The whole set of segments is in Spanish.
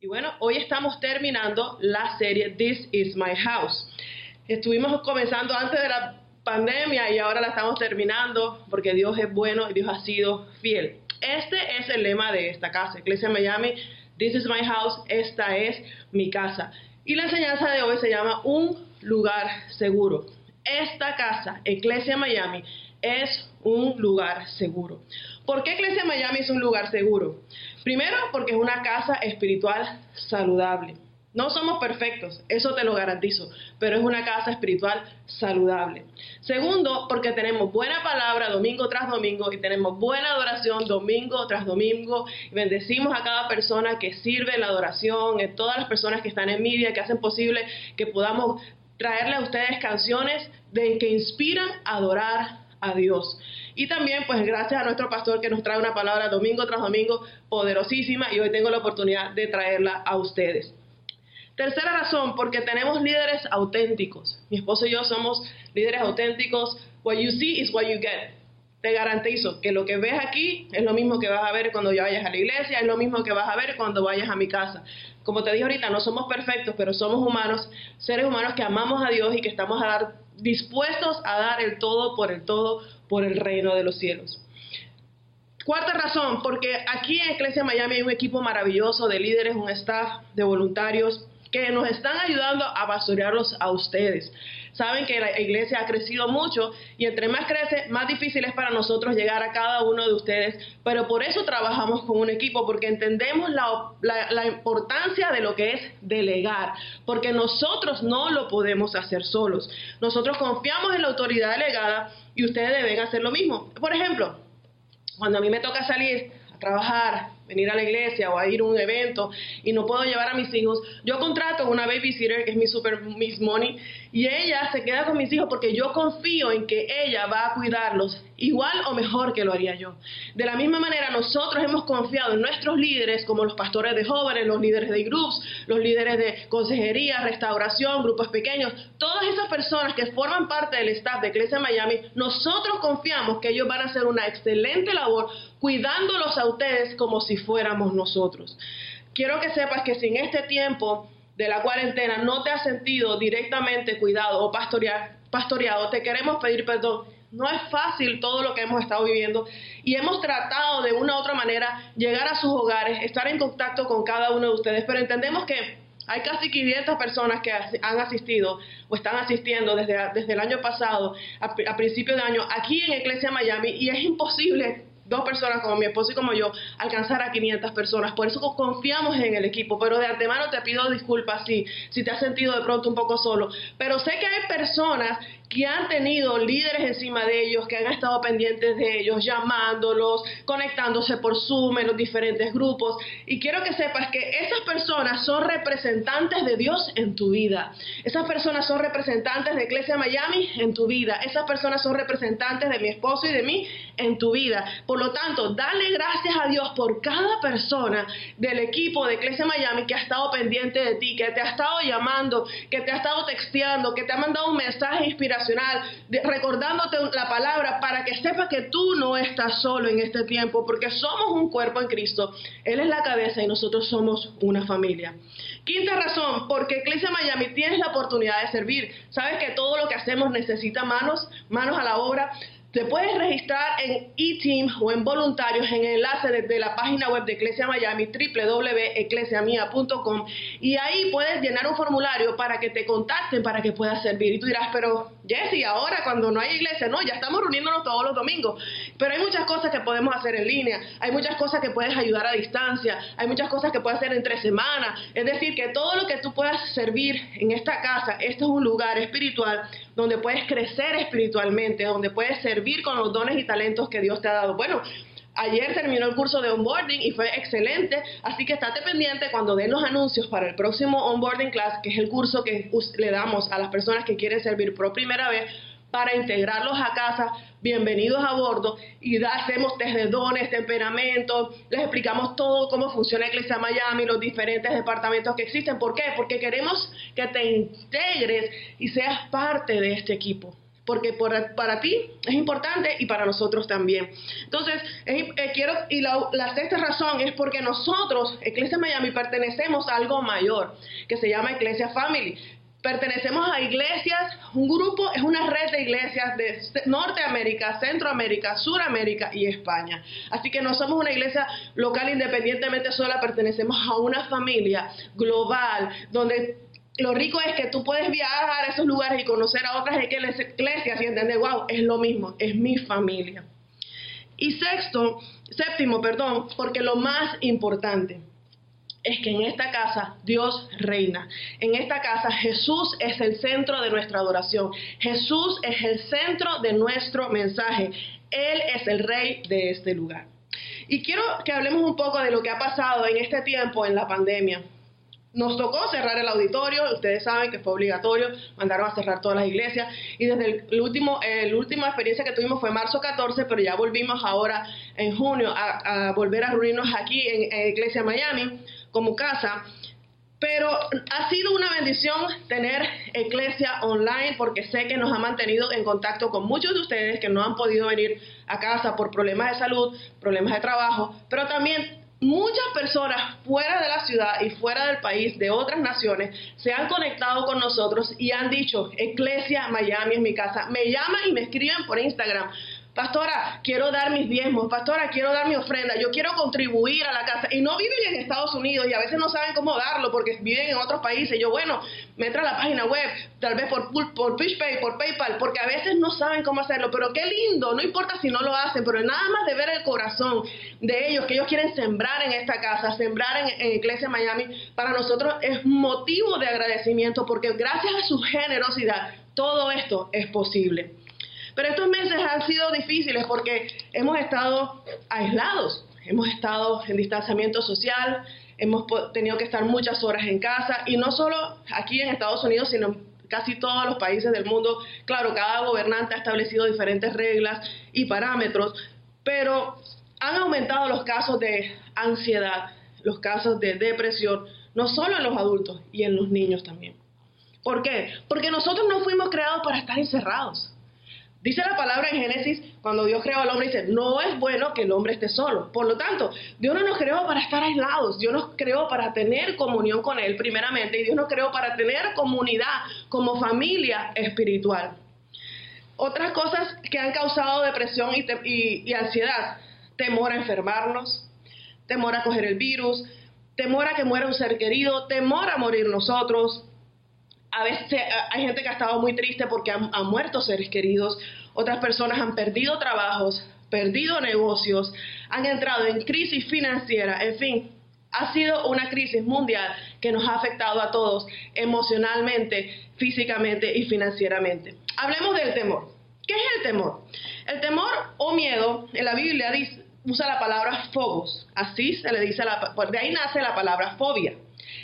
Y bueno, hoy estamos terminando la serie This is My House. Estuvimos comenzando antes de la pandemia y ahora la estamos terminando porque Dios es bueno y Dios ha sido fiel. Este es el lema de esta casa, Iglesia Miami, This is my house, esta es mi casa. Y la enseñanza de hoy se llama Un lugar seguro. Esta casa, Iglesia Miami, es un lugar seguro. ¿Por qué Iglesia Miami es un lugar seguro? Primero, porque es una casa espiritual saludable. No somos perfectos, eso te lo garantizo, pero es una casa espiritual saludable. Segundo, porque tenemos buena palabra domingo tras domingo y tenemos buena adoración domingo tras domingo. Bendecimos a cada persona que sirve en la adoración, a todas las personas que están en media, que hacen posible que podamos traerle a ustedes canciones de que inspiran a adorar a Dios. Y también, pues gracias a nuestro pastor que nos trae una palabra domingo tras domingo poderosísima y hoy tengo la oportunidad de traerla a ustedes. Tercera razón, porque tenemos líderes auténticos. Mi esposo y yo somos líderes auténticos. What you see is what you get. Te garantizo que lo que ves aquí es lo mismo que vas a ver cuando ya vayas a la iglesia, es lo mismo que vas a ver cuando vayas a mi casa. Como te dije ahorita, no somos perfectos, pero somos humanos, seres humanos que amamos a Dios y que estamos a dar, dispuestos a dar el todo por el todo por el reino de los cielos. Cuarta razón, porque aquí en Iglesia Miami hay un equipo maravilloso de líderes, un staff de voluntarios que nos están ayudando a pastorearlos a ustedes. Saben que la iglesia ha crecido mucho y entre más crece, más difícil es para nosotros llegar a cada uno de ustedes, pero por eso trabajamos con un equipo, porque entendemos la, la importancia de lo que es delegar, porque nosotros no lo podemos hacer solos. Nosotros confiamos en la autoridad delegada y ustedes deben hacer lo mismo. Por ejemplo, cuando a mí me toca salir a trabajar venir a la iglesia o a ir a un evento y no puedo llevar a mis hijos, yo contrato una babysitter que es mi super Miss Money y ella se queda con mis hijos porque yo confío en que ella va a cuidarlos igual o mejor que lo haría yo. De la misma manera, nosotros hemos confiado en nuestros líderes como los pastores de jóvenes, los líderes de groups, los líderes de consejería, restauración, grupos pequeños, todas esas personas que forman parte del staff de Iglesia Miami, nosotros confiamos que ellos van a hacer una excelente labor cuidándolos a ustedes como si fuéramos nosotros. Quiero que sepas que si en este tiempo de la cuarentena no te has sentido directamente cuidado o pastoreado, te queremos pedir perdón. No es fácil todo lo que hemos estado viviendo y hemos tratado de una u otra manera llegar a sus hogares, estar en contacto con cada uno de ustedes, pero entendemos que hay casi 500 personas que han asistido o están asistiendo desde, desde el año pasado, a, a principio de año, aquí en Iglesia Miami y es imposible dos personas como mi esposo y como yo alcanzar a 500 personas. Por eso confiamos en el equipo, pero de antemano te pido disculpas si, si te has sentido de pronto un poco solo. Pero sé que hay personas que han tenido líderes encima de ellos, que han estado pendientes de ellos, llamándolos, conectándose por Zoom en los diferentes grupos. Y quiero que sepas que esas personas son representantes de Dios en tu vida. Esas personas son representantes de Iglesia Miami en tu vida. Esas personas son representantes de mi esposo y de mí en tu vida. Por lo tanto, dale gracias a Dios por cada persona del equipo de Iglesia Miami que ha estado pendiente de ti, que te ha estado llamando, que te ha estado texteando, que te ha mandado un mensaje inspirador recordándote la palabra para que sepas que tú no estás solo en este tiempo, porque somos un cuerpo en Cristo. Él es la cabeza y nosotros somos una familia. Quinta razón, porque Iglesia Miami tienes la oportunidad de servir. Sabes que todo lo que hacemos necesita manos, manos a la obra. Te puedes registrar en eTeam o en voluntarios en el enlace desde la página web de Iglesia Miami, www.eclesiamia.com y ahí puedes llenar un formulario para que te contacten para que puedas servir. Y tú dirás, pero Jesse, ahora cuando no hay iglesia, no, ya estamos reuniéndonos todos los domingos, pero hay muchas cosas que podemos hacer en línea, hay muchas cosas que puedes ayudar a distancia, hay muchas cosas que puedes hacer entre semanas, es decir, que todo lo que tú puedas servir en esta casa, este es un lugar espiritual donde puedes crecer espiritualmente, donde puedes servir con los dones y talentos que Dios te ha dado. Bueno, Ayer terminó el curso de onboarding y fue excelente, así que estate pendiente cuando den los anuncios para el próximo onboarding class, que es el curso que le damos a las personas que quieren servir por primera vez para integrarlos a casa, bienvenidos a bordo y hacemos test de dones, temperamento, les explicamos todo cómo funciona Iglesia Miami, los diferentes departamentos que existen. ¿Por qué? Porque queremos que te integres y seas parte de este equipo. porque para ti es importante y para nosotros también. Entonces, eh, quiero, y la, la, sexta razón es porque nosotros, Iglesia Miami, pertenecemos a algo mayor, que se llama Iglesia Family. Pertenecemos a iglesias, un grupo es una red de iglesias de Norteamérica, Centroamérica, Suramérica y España. Así que no somos una iglesia local independientemente sola, pertenecemos a una familia global donde lo rico es que tú puedes viajar a esos lugares y conocer a otras iglesias y entender, wow, es lo mismo, es mi familia. Y sexto, séptimo, perdón, porque lo más importante es que en esta casa Dios reina. En esta casa Jesús es el centro de nuestra adoración. Jesús es el centro de nuestro mensaje. Él es el rey de este lugar. Y quiero que hablemos un poco de lo que ha pasado en este tiempo en la pandemia. Nos tocó cerrar el auditorio, ustedes saben que fue obligatorio, mandaron a cerrar todas las iglesias y desde el, último, la última experiencia que tuvimos fue marzo 14, pero ya volvimos ahora en junio a, volver a reunirnos aquí en, en Iglesia Miami como casa. Pero ha sido una bendición tener Iglesia online porque sé que nos ha mantenido en contacto con muchos de ustedes que no han podido venir a casa por problemas de salud, problemas de trabajo, pero también muchas personas fuera de la ciudad y fuera del país, de otras naciones, se han conectado con nosotros y han dicho, Iglesia Miami es mi casa. Me llaman y me escriben por Instagram pastora, quiero dar mis diezmos, pastora, quiero dar mi ofrenda, yo quiero contribuir a la casa. Y no viven en Estados Unidos y a veces no saben cómo darlo porque viven en otros países. Yo, bueno, me entra a la página web, tal vez por, por PayPal, por PayPal, porque a veces no saben cómo hacerlo. Pero qué lindo, no importa si no lo hacen, pero nada más de ver el corazón de ellos, que ellos quieren sembrar en esta casa, sembrar en Iglesia Miami, para nosotros es motivo de agradecimiento porque gracias a su generosidad todo esto es posible. Pero estos meses han sido difíciles porque hemos estado aislados, hemos estado en distanciamiento social, hemos tenido que estar muchas horas en casa y no solo aquí en Estados Unidos, sino en casi todos los países del mundo. Claro, cada gobernante ha establecido diferentes reglas y parámetros, pero han aumentado los casos de ansiedad, los casos de depresión, no solo en los adultos y en los niños también. ¿Por qué? Porque nosotros no fuimos creados para estar encerrados. Dice la palabra en Génesis, cuando Dios creó al hombre, dice, no es bueno que el hombre esté solo. Por lo tanto, Dios no nos creó para estar aislados, Dios nos creó para tener comunión con Él primeramente, y Dios nos creó para tener comunidad como familia espiritual. Otras cosas que han causado depresión y, ansiedad, temor a enfermarnos, temor a coger el virus, temor a que muera un ser querido, temor a morir nosotros, a veces hay gente que ha estado muy triste porque han, muerto seres queridos, otras personas han perdido trabajos, perdido negocios, han entrado en crisis financiera, en fin, ha sido una crisis mundial que nos ha afectado a todos emocionalmente, físicamente y financieramente. Hablemos del temor. ¿Qué es el temor? El temor o miedo en la Biblia dice, usa la palabra phobos, así se le dice, de ahí nace la palabra fobia.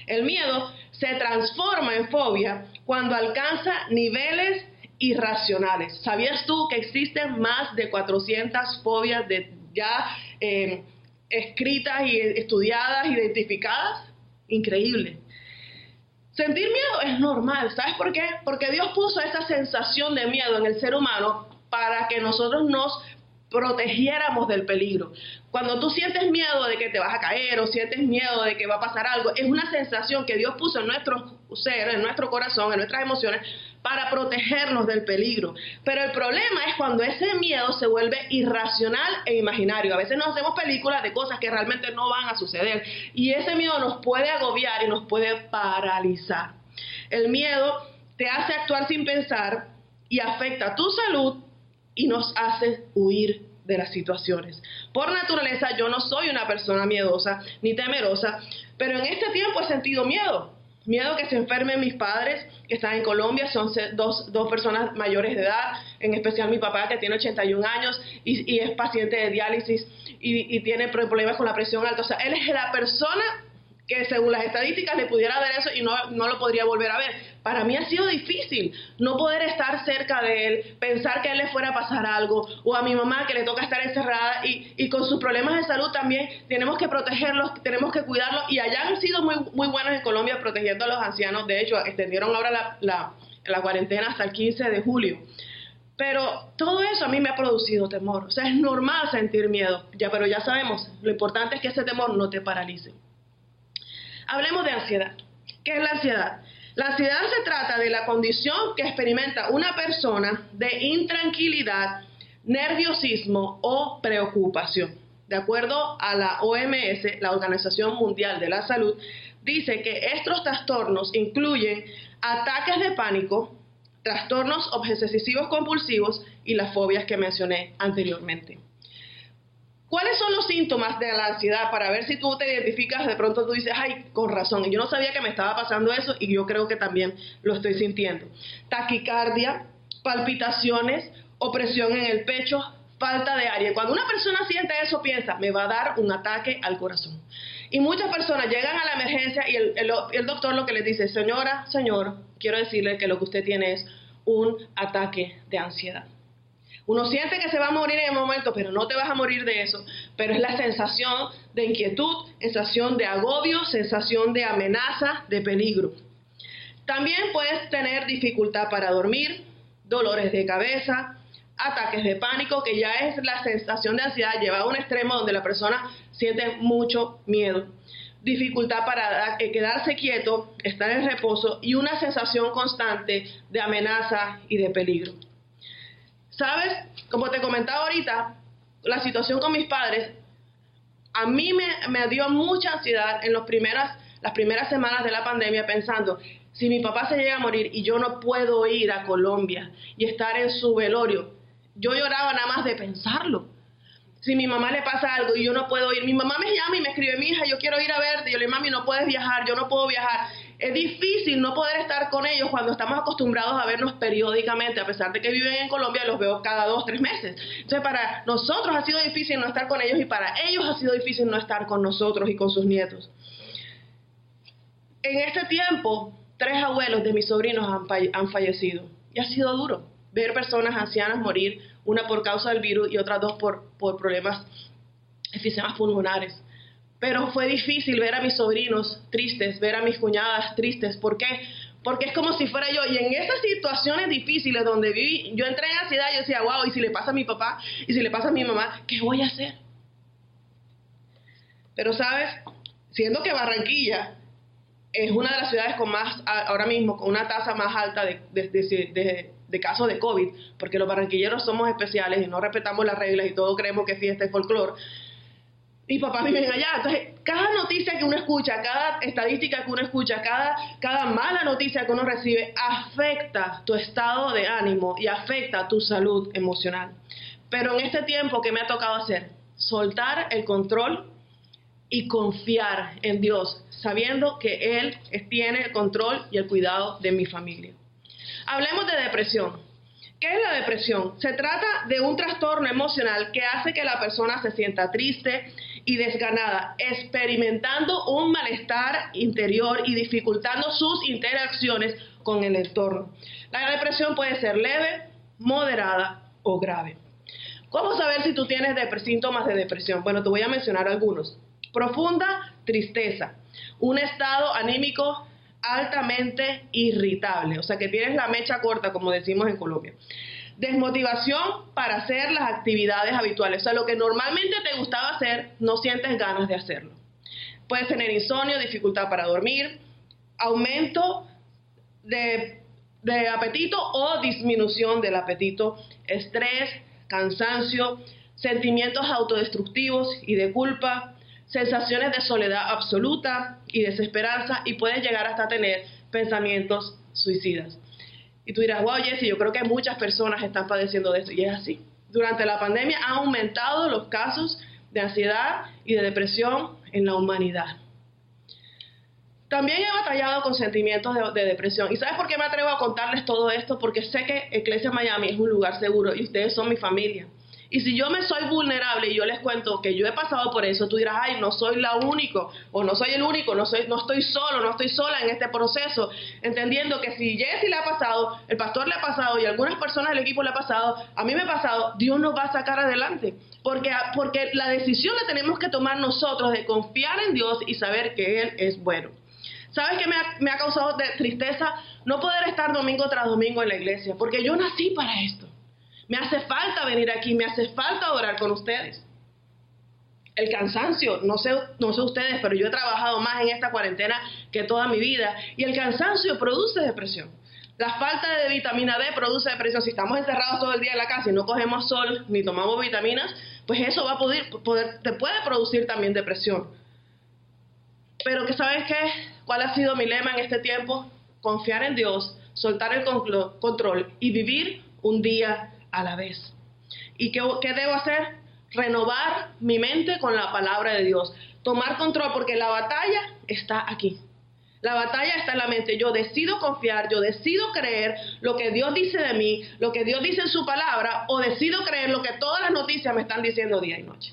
El miedo se transforma en fobia cuando alcanza niveles irracionales. ¿Sabías tú que existen más de 400 fobias ya eh, escritas y estudiadas, identificadas? Increíble. Sentir miedo es normal, ¿sabes por qué? Porque Dios puso esa sensación de miedo en el ser humano para que nosotros nos protegiéramos del peligro. Cuando tú sientes miedo de que te vas a caer o sientes miedo de que va a pasar algo, es una sensación que Dios puso en nuestro ser, en nuestro corazón, en nuestras emociones, para protegernos del peligro. Pero el problema es cuando ese miedo se vuelve irracional e imaginario. A veces nos hacemos películas de cosas que realmente no van a suceder y ese miedo nos puede agobiar y nos puede paralizar. El miedo te hace actuar sin pensar y afecta tu salud y nos hace huir de las situaciones. Por naturaleza yo no soy una persona miedosa ni temerosa, pero en este tiempo he sentido miedo. Miedo que se enfermen mis padres que están en Colombia, son dos, dos personas mayores de edad, en especial mi papá que tiene 81 años y, es paciente de diálisis y, y tiene problemas con la presión alta. O sea, él es la persona que según las estadísticas le pudiera ver eso y no, no, lo podría volver a ver. Para mí ha sido difícil no poder estar cerca de él, pensar que a él le fuera a pasar algo, o a mi mamá que le toca estar encerrada y, y con sus problemas de salud también tenemos que protegerlos, tenemos que cuidarlos y allá han sido muy, muy buenos en Colombia protegiendo a los ancianos. De hecho, extendieron ahora la, la, la cuarentena hasta el 15 de julio. Pero todo eso a mí me ha producido temor. O sea, es normal sentir miedo, ya, pero ya sabemos, lo importante es que ese temor no te paralice. Hablemos de ansiedad. ¿Qué es la ansiedad? La ansiedad se trata de la condición que experimenta una persona de intranquilidad, nerviosismo o preocupación. De acuerdo a la OMS, la Organización Mundial de la Salud, dice que estos trastornos incluyen ataques de pánico, trastornos obsesivos compulsivos y las fobias que mencioné anteriormente. ¿Cuáles son los síntomas de la ansiedad? Para ver si tú te identificas, de pronto tú dices, ay, con razón, yo no sabía que me estaba pasando eso y yo creo que también lo estoy sintiendo. Taquicardia, palpitaciones, opresión en el pecho, falta de aire. Cuando una persona siente eso, piensa, me va a dar un ataque al corazón. Y muchas personas llegan a la emergencia y el, el, doctor lo que les dice, señora, señor, quiero decirle que lo que usted tiene es un ataque de ansiedad. Uno siente que se va a morir en el momento, pero no te vas a morir de eso. Pero es la sensación de inquietud, sensación de agobio, sensación de amenaza, de peligro. También puedes tener dificultad para dormir, dolores de cabeza, ataques de pánico, que ya es la sensación de ansiedad llevada a un extremo donde la persona siente mucho miedo. Dificultad para quedarse quieto, estar en reposo y una sensación constante de amenaza y de peligro. ¿Sabes? Como te comentaba ahorita, la situación con mis padres, a mí me, dio mucha ansiedad en los primeras, las primeras semanas de la pandemia pensando, si mi papá se llega a morir y yo no puedo ir a Colombia y estar en su velorio, yo lloraba nada más de pensarlo. Si mi mamá le pasa algo y yo no puedo ir, mi mamá me llama y me escribe, mi hija, yo quiero ir a verte. Yo le digo, mami, no puedes viajar, yo no puedo viajar. Es difícil no poder estar con ellos cuando estamos acostumbrados a vernos periódicamente, a pesar de que viven en Colombia, los veo cada dos, tres meses. Entonces, para nosotros ha sido difícil no estar con ellos y para ellos ha sido difícil no estar con nosotros y con sus nietos. En este tiempo, tres abuelos de mis sobrinos han, fallecido y ha sido duro ver personas ancianas morir, una por causa del virus y otras dos por, por problemas, efisemas pulmonares. Pero fue difícil ver a mis sobrinos tristes, ver a mis cuñadas tristes. ¿Por qué? Porque es como si fuera yo. Y en esas situaciones difíciles donde viví, yo entré en ansiedad y yo decía, wow, ¿y si le pasa a mi papá? ¿Y si le pasa a mi mamá? ¿Qué voy a hacer? Pero sabes, siendo que Barranquilla es una de las ciudades con más, ahora mismo, con una tasa más alta de, de, de, de casos de COVID, porque los barranquilleros somos especiales y no respetamos las reglas y todos creemos que fiesta y folclore. Y papás viven allá. Entonces, cada noticia que uno escucha, cada estadística que uno escucha, cada, cada mala noticia que uno recibe, afecta tu estado de ánimo y afecta tu salud emocional. Pero en este tiempo, ¿qué me ha tocado hacer? Soltar el control y confiar en Dios, sabiendo que Él tiene el control y el cuidado de mi familia. Hablemos de depresión. ¿Qué es la depresión? Se trata de un trastorno emocional que hace que la persona se sienta triste y desganada, experimentando un malestar interior y dificultando sus interacciones con el entorno. La depresión puede ser leve, moderada o grave. ¿Cómo saber si tú tienes síntomas de depresión? Bueno, te voy a mencionar algunos. Profunda tristeza, un estado anímico altamente irritable, o sea que tienes la mecha corta, como decimos en Colombia. Desmotivación para hacer las actividades habituales, o sea, lo que normalmente te gustaba hacer, no sientes ganas de hacerlo. Puedes tener insomnio, dificultad para dormir, aumento de, apetito o disminución del apetito, estrés, cansancio, sentimientos autodestructivos y de culpa, sensaciones de soledad absoluta y desesperanza y puedes llegar hasta tener pensamientos suicidas. Y tú dirás, wow, Jesse, yo creo que muchas personas están padeciendo de esto. Y es así. Durante la pandemia han aumentado los casos de ansiedad y de depresión en la humanidad. También he batallado con sentimientos de, de, depresión. ¿Y sabes por qué me atrevo a contarles todo esto? Porque sé que Iglesia Miami es un lugar seguro y ustedes son mi familia. Y si yo me soy vulnerable y yo les cuento que yo he pasado por eso, tú dirás, ay, no soy la único, o no soy el único, no, soy, no estoy solo, no estoy sola en este proceso, entendiendo que si Jesse le ha pasado, el pastor le ha pasado y algunas personas del equipo le ha pasado, a mí me ha pasado, Dios nos va a sacar adelante. Porque, porque la decisión la tenemos que tomar nosotros de confiar en Dios y saber que Él es bueno. ¿Sabes qué me ha, me ha causado de tristeza? No poder estar domingo tras domingo en la iglesia, porque yo nací para esto. Me hace falta venir aquí, me hace falta orar con ustedes. El cansancio, no sé, no sé ustedes, pero yo he trabajado más en esta cuarentena que toda mi vida y el cansancio produce depresión. La falta de vitamina D produce depresión. Si estamos encerrados todo el día en la casa y no cogemos sol ni tomamos vitaminas, pues eso va a poder, te puede producir también depresión. Pero que sabes qué, cuál ha sido mi lema en este tiempo? Confiar en Dios, soltar el control y vivir un día a la vez. ¿Y qué, debo hacer? Renovar mi mente con la palabra de Dios. Tomar control porque la batalla está aquí. La batalla está en la mente. Yo decido confiar, yo decido creer lo que Dios dice de mí, lo que Dios dice en su palabra, o decido creer lo que todas las noticias me están diciendo día y noche.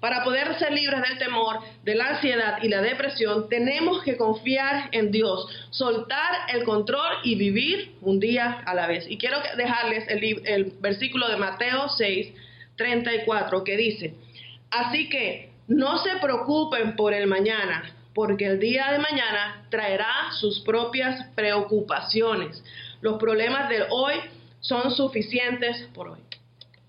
Para poder ser libres del temor, de la ansiedad y la depresión, tenemos que confiar en Dios, soltar el control y vivir un día a la vez. Y quiero dejarles el, versículo de Mateo 6, 34, que dice, así que no se preocupen por el mañana porque el día de mañana traerá sus propias preocupaciones. Los problemas de hoy son suficientes por hoy.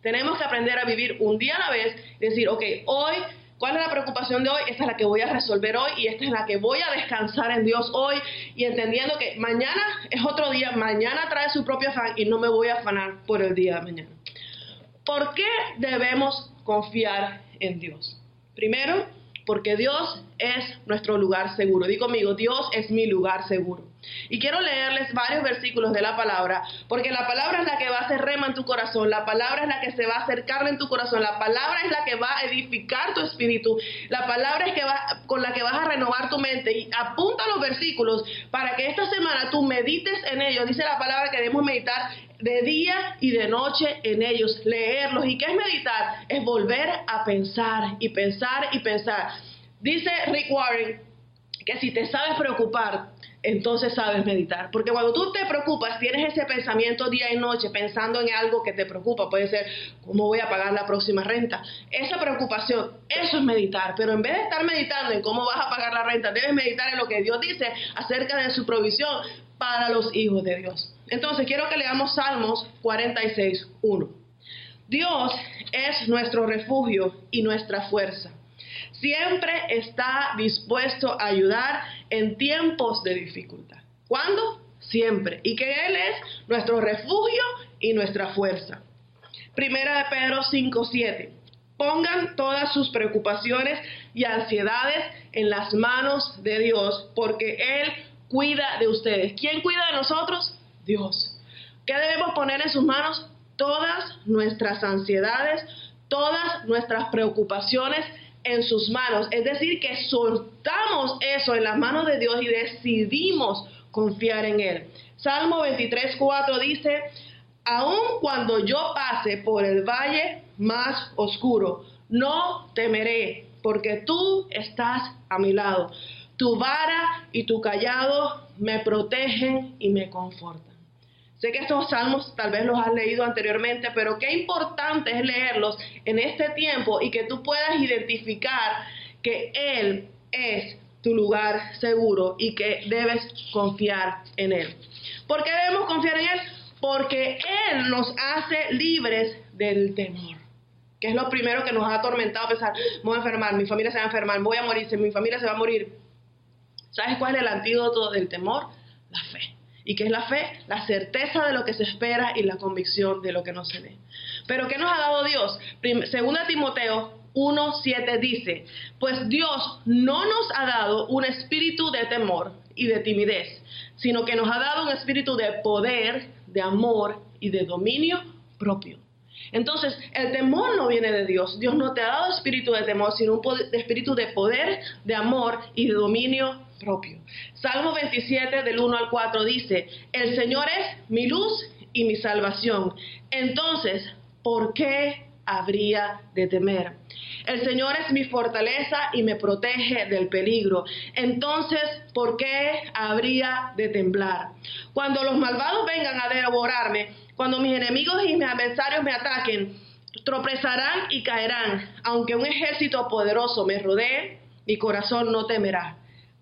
Tenemos que aprender a vivir un día a la vez decir, ok, hoy, ¿cuál es la preocupación de hoy? Esta es la que voy a resolver hoy y esta es la que voy a descansar en Dios hoy y entendiendo que mañana es otro día, mañana trae su propio afán y no me voy a afanar por el día de mañana. ¿Por qué debemos confiar en Dios? Primero, porque Dios es nuestro lugar seguro. Digo conmigo, Dios es mi lugar seguro. Y quiero leerles varios versículos de la palabra, porque la palabra es la que va a hacer rema en tu corazón, la palabra es la que se va a acercar en tu corazón, la palabra es la que va a edificar tu espíritu, la palabra es que va, con la que vas a renovar tu mente. Y apunta los versículos para que esta semana tú medites en ellos. Dice la palabra que debemos meditar de día y de noche en ellos, leerlos. ¿Y qué es meditar? Es volver a pensar y pensar y pensar. Dice Rick Warren que si te sabes preocupar, entonces sabes meditar. Porque cuando tú te preocupas, tienes ese pensamiento día y noche pensando en algo que te preocupa. Puede ser, ¿cómo voy a pagar la próxima renta? Esa preocupación, eso es meditar. Pero en vez de estar meditando en cómo vas a pagar la renta, debes meditar en lo que Dios dice acerca de su provisión para los hijos de Dios. Entonces quiero que leamos Salmos 46, 1. Dios es nuestro refugio y nuestra fuerza. Siempre está dispuesto a ayudar en tiempos de dificultad. ¿Cuándo? Siempre. Y que Él es nuestro refugio y nuestra fuerza. Primera de Pedro 5, 7. Pongan todas sus preocupaciones y ansiedades en las manos de Dios, porque Él cuida de ustedes. ¿Quién cuida de nosotros? Dios. ¿Qué debemos poner en sus manos? Todas nuestras ansiedades, todas nuestras preocupaciones en sus manos. Es decir, que soltamos eso en las manos de Dios y decidimos confiar en Él. Salmo 23, 4 dice, aun cuando yo pase por el valle más oscuro, no temeré, porque tú estás a mi lado. Tu vara y tu callado me protegen y me confortan. Sé que estos salmos tal vez los has leído anteriormente, pero qué importante es leerlos en este tiempo y que tú puedas identificar que Él es tu lugar seguro y que debes confiar en Él. ¿Por qué debemos confiar en Él? Porque Él nos hace libres del temor. Que es lo primero que nos ha atormentado pensar, voy a enfermar, mi familia se va a enfermar, voy a morir, mi familia se va a morir. ¿Sabes cuál es el antídoto del temor? La fe. ¿Y qué es la fe? La certeza de lo que se espera y la convicción de lo que no se ve. Pero ¿qué nos ha dado Dios? Segunda Timoteo 1.7 dice, pues Dios no nos ha dado un espíritu de temor y de timidez, sino que nos ha dado un espíritu de poder, de amor y de dominio propio. Entonces, el temor no viene de Dios. Dios no te ha dado espíritu de temor, sino un espíritu de poder, de amor y de dominio propio. Salmo 27 del 1 al 4 dice, el Señor es mi luz y mi salvación. Entonces, ¿por qué habría de temer? El Señor es mi fortaleza y me protege del peligro. Entonces, ¿por qué habría de temblar? Cuando los malvados vengan a devorarme, cuando mis enemigos y mis adversarios me ataquen, tropezarán y caerán. Aunque un ejército poderoso me rodee, mi corazón no temerá.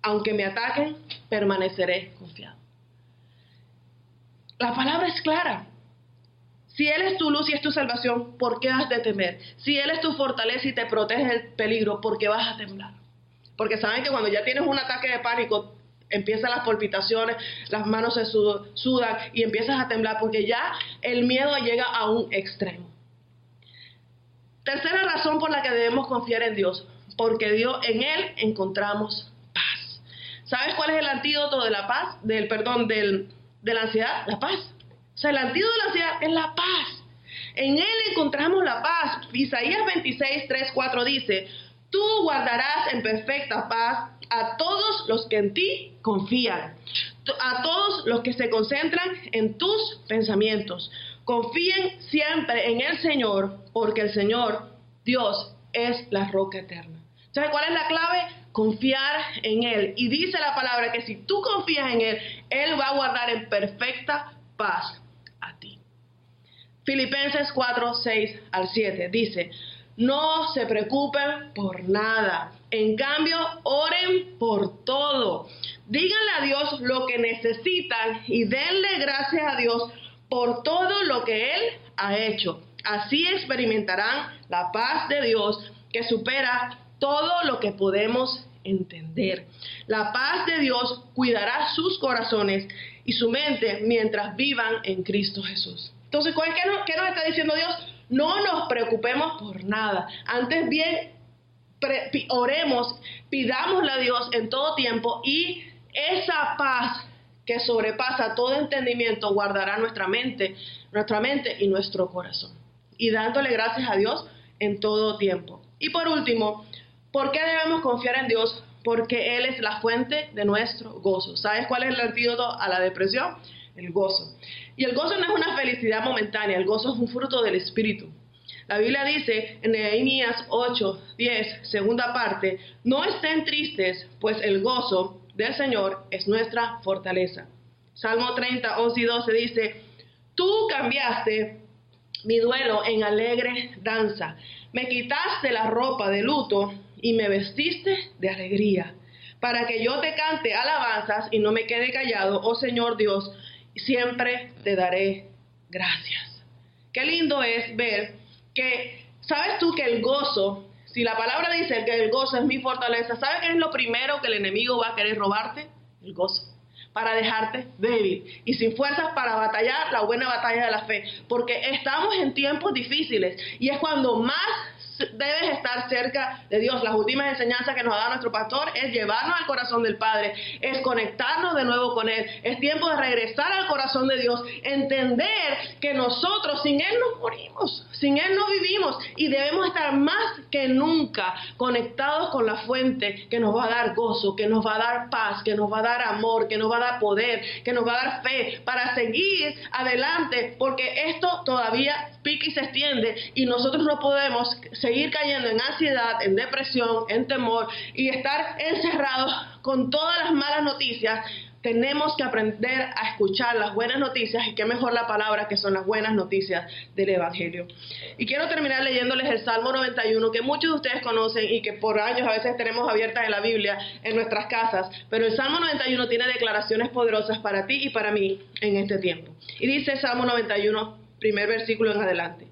Aunque me ataquen, permaneceré confiado. La palabra es clara. Si Él es tu luz y es tu salvación, ¿por qué has de temer? Si Él es tu fortaleza y te protege del peligro, ¿por qué vas a temblar? Porque saben que cuando ya tienes un ataque de pánico, empiezan las palpitaciones, las manos se sudan y empiezas a temblar porque ya el miedo llega a un extremo. Tercera razón por la que debemos confiar en Dios, porque Dios en él encontramos. ¿Sabes cuál es el antídoto de la paz? Del perdón del, de la ansiedad, la paz. O sea, el antídoto de la ansiedad es la paz. En él encontramos la paz. Isaías 26, 3, 4 dice, tú guardarás en perfecta paz a todos los que en ti confían, a todos los que se concentran en tus pensamientos. Confíen siempre en el Señor, porque el Señor, Dios, es la roca eterna. ¿Sabes cuál es la clave? Confiar en Él. Y dice la palabra que si tú confías en Él, Él va a guardar en perfecta paz a ti. Filipenses 4, 6 al 7 dice, no se preocupen por nada. En cambio, oren por todo. Díganle a Dios lo que necesitan y denle gracias a Dios por todo lo que Él ha hecho. Así experimentarán la paz de Dios que supera todo lo que podemos entender. La paz de Dios cuidará sus corazones y su mente mientras vivan en Cristo Jesús. Entonces, ¿qué nos, nos está diciendo Dios? No nos preocupemos por nada. Antes bien, oremos, pidámosle a Dios en todo tiempo y esa paz que sobrepasa todo entendimiento guardará nuestra mente, nuestra mente y nuestro corazón. Y dándole gracias a Dios en todo tiempo. Y por último, ¿por qué debemos confiar en Dios? Porque Él es la fuente de nuestro gozo. ¿Sabes cuál es el antídoto a la depresión? El gozo. Y el gozo no es una felicidad momentánea, el gozo es un fruto del Espíritu. La Biblia dice en Nehemías 8, 10, segunda parte, no estén tristes, pues el gozo del Señor es nuestra fortaleza. Salmo 30, 11 y 12 dice, tú cambiaste mi duelo en alegre danza, me quitaste la ropa de luto y me vestiste de alegría, para que yo te cante alabanzas y no me quede callado, oh Señor Dios, siempre te daré gracias. Qué lindo es ver que, ¿sabes tú que el gozo si la palabra dice que el gozo es mi fortaleza, ¿sabes qué es lo primero que el enemigo va a querer robarte? El gozo. Para dejarte débil y sin fuerzas para batallar la buena batalla de la fe. Porque estamos en tiempos difíciles y es cuando más debes estar cerca de Dios. Las últimas enseñanzas que nos ha dado nuestro pastor es llevarnos al corazón del Padre, es conectarnos de nuevo con Él. Es tiempo de regresar al corazón de Dios, entender que nosotros sin Él no morimos, sin Él no vivimos y debemos estar más que nunca conectados con la fuente que nos va a dar gozo, que nos va a dar paz, que nos va a dar amor, que nos va a dar poder, que nos va a dar fe para seguir adelante, porque esto todavía y se extiende y nosotros no podemos seguir cayendo en ansiedad, en depresión, en temor y estar encerrados con todas las malas noticias, tenemos que aprender a escuchar las buenas noticias y qué mejor la palabra que son las buenas noticias del Evangelio. Y quiero terminar leyéndoles el Salmo 91 que muchos de ustedes conocen y que por años a veces tenemos abiertas en la Biblia en nuestras casas, pero el Salmo 91 tiene declaraciones poderosas para ti y para mí en este tiempo. Y dice Salmo 91, primer versículo en adelante.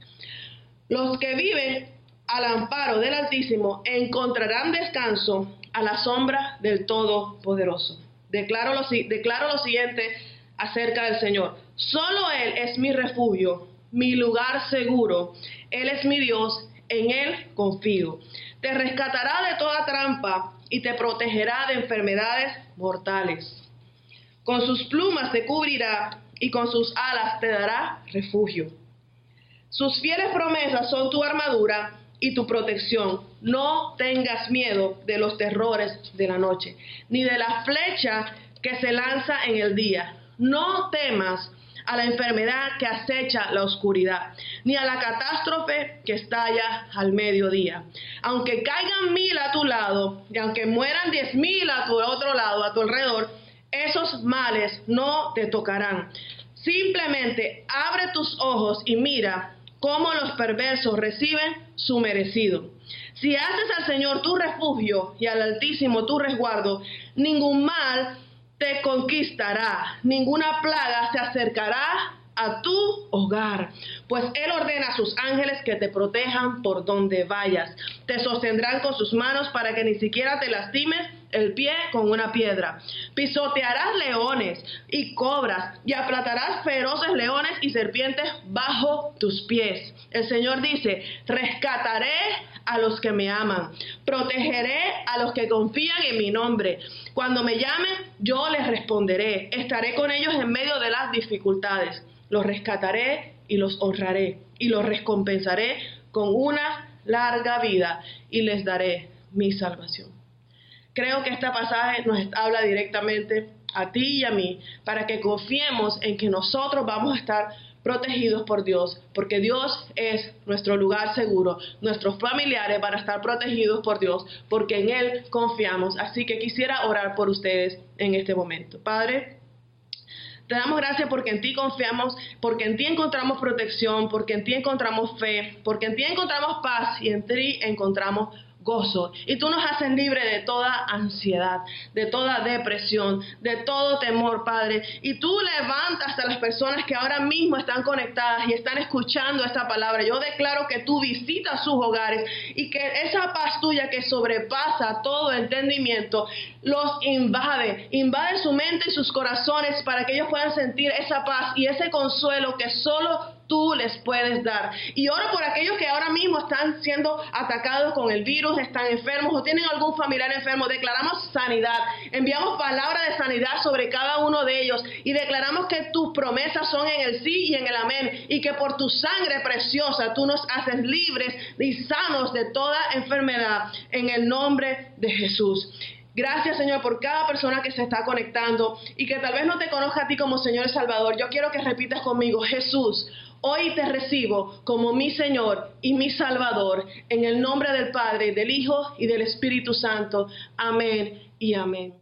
Los que viven al amparo del Altísimo encontrarán descanso a la sombra del Todopoderoso. Declaro lo, declaro lo siguiente acerca del Señor. Solo Él es mi refugio, mi lugar seguro. Él es mi Dios, en Él confío. Te rescatará de toda trampa y te protegerá de enfermedades mortales. Con sus plumas te cubrirá y con sus alas te dará refugio. Sus fieles promesas son tu armadura y tu protección. No tengas miedo de los terrores de la noche, ni de la flecha que se lanza en el día. No temas a la enfermedad que acecha la oscuridad, ni a la catástrofe que estalla al mediodía. Aunque caigan mil a tu lado, y aunque mueran diez mil a tu otro lado, a tu alrededor, esos males no te tocarán. Simplemente abre tus ojos y mira cómo los perversos reciben su merecido. Si haces al Señor tu refugio y al Altísimo tu resguardo, ningún mal te conquistará, ninguna plaga se acercará a tu hogar, pues Él ordena a sus ángeles que te protejan por donde vayas. Te sostendrán con sus manos para que ni siquiera te lastimes el pie con una piedra. Pisotearás leones y cobras y aplatarás feroces leones y serpientes bajo tus pies. El Señor dice, rescataré a los que me aman, protegeré a los que confían en mi nombre. Cuando me llamen, yo les responderé, estaré con ellos en medio de las dificultades. Los rescataré y los honraré y los recompensaré con una larga vida y les daré mi salvación. Creo que este pasaje nos habla directamente a ti y a mí para que confiemos en que nosotros vamos a estar protegidos por Dios, porque Dios es nuestro lugar seguro, nuestros familiares van a estar protegidos por Dios, porque en Él confiamos. Así que quisiera orar por ustedes en este momento. Padre, te damos gracias porque en ti confiamos, porque en ti encontramos protección, porque en ti encontramos fe, porque en ti encontramos paz y en ti encontramos gozo. Y tú nos haces libre de toda ansiedad, de toda depresión, de todo temor, Padre. Y tú levantas a las personas que ahora mismo están conectadas y están escuchando esta palabra. Yo declaro que tú visitas sus hogares y que esa paz tuya que sobrepasa todo entendimiento los invade, invade su mente y sus corazones para que ellos puedan sentir esa paz y ese consuelo que solo tú les puedes dar. Y oro por aquellos que ahora mismo están siendo atacados con el virus, están enfermos o tienen algún familiar enfermo. Declaramos sanidad. Enviamos palabra de sanidad sobre cada uno de ellos y declaramos que tus promesas son en el sí y en el amén y que por tu sangre preciosa tú nos haces libres y sanos de toda enfermedad en el nombre de Jesús. Gracias, Señor, por cada persona que se está conectando y que tal vez no te conozca a ti como Señor y Salvador. Yo quiero que repitas conmigo, Jesús, Hoy te recibo como mi Señor y mi Salvador, en el nombre del Padre, del Hijo y del Espíritu Santo. Amén y amén.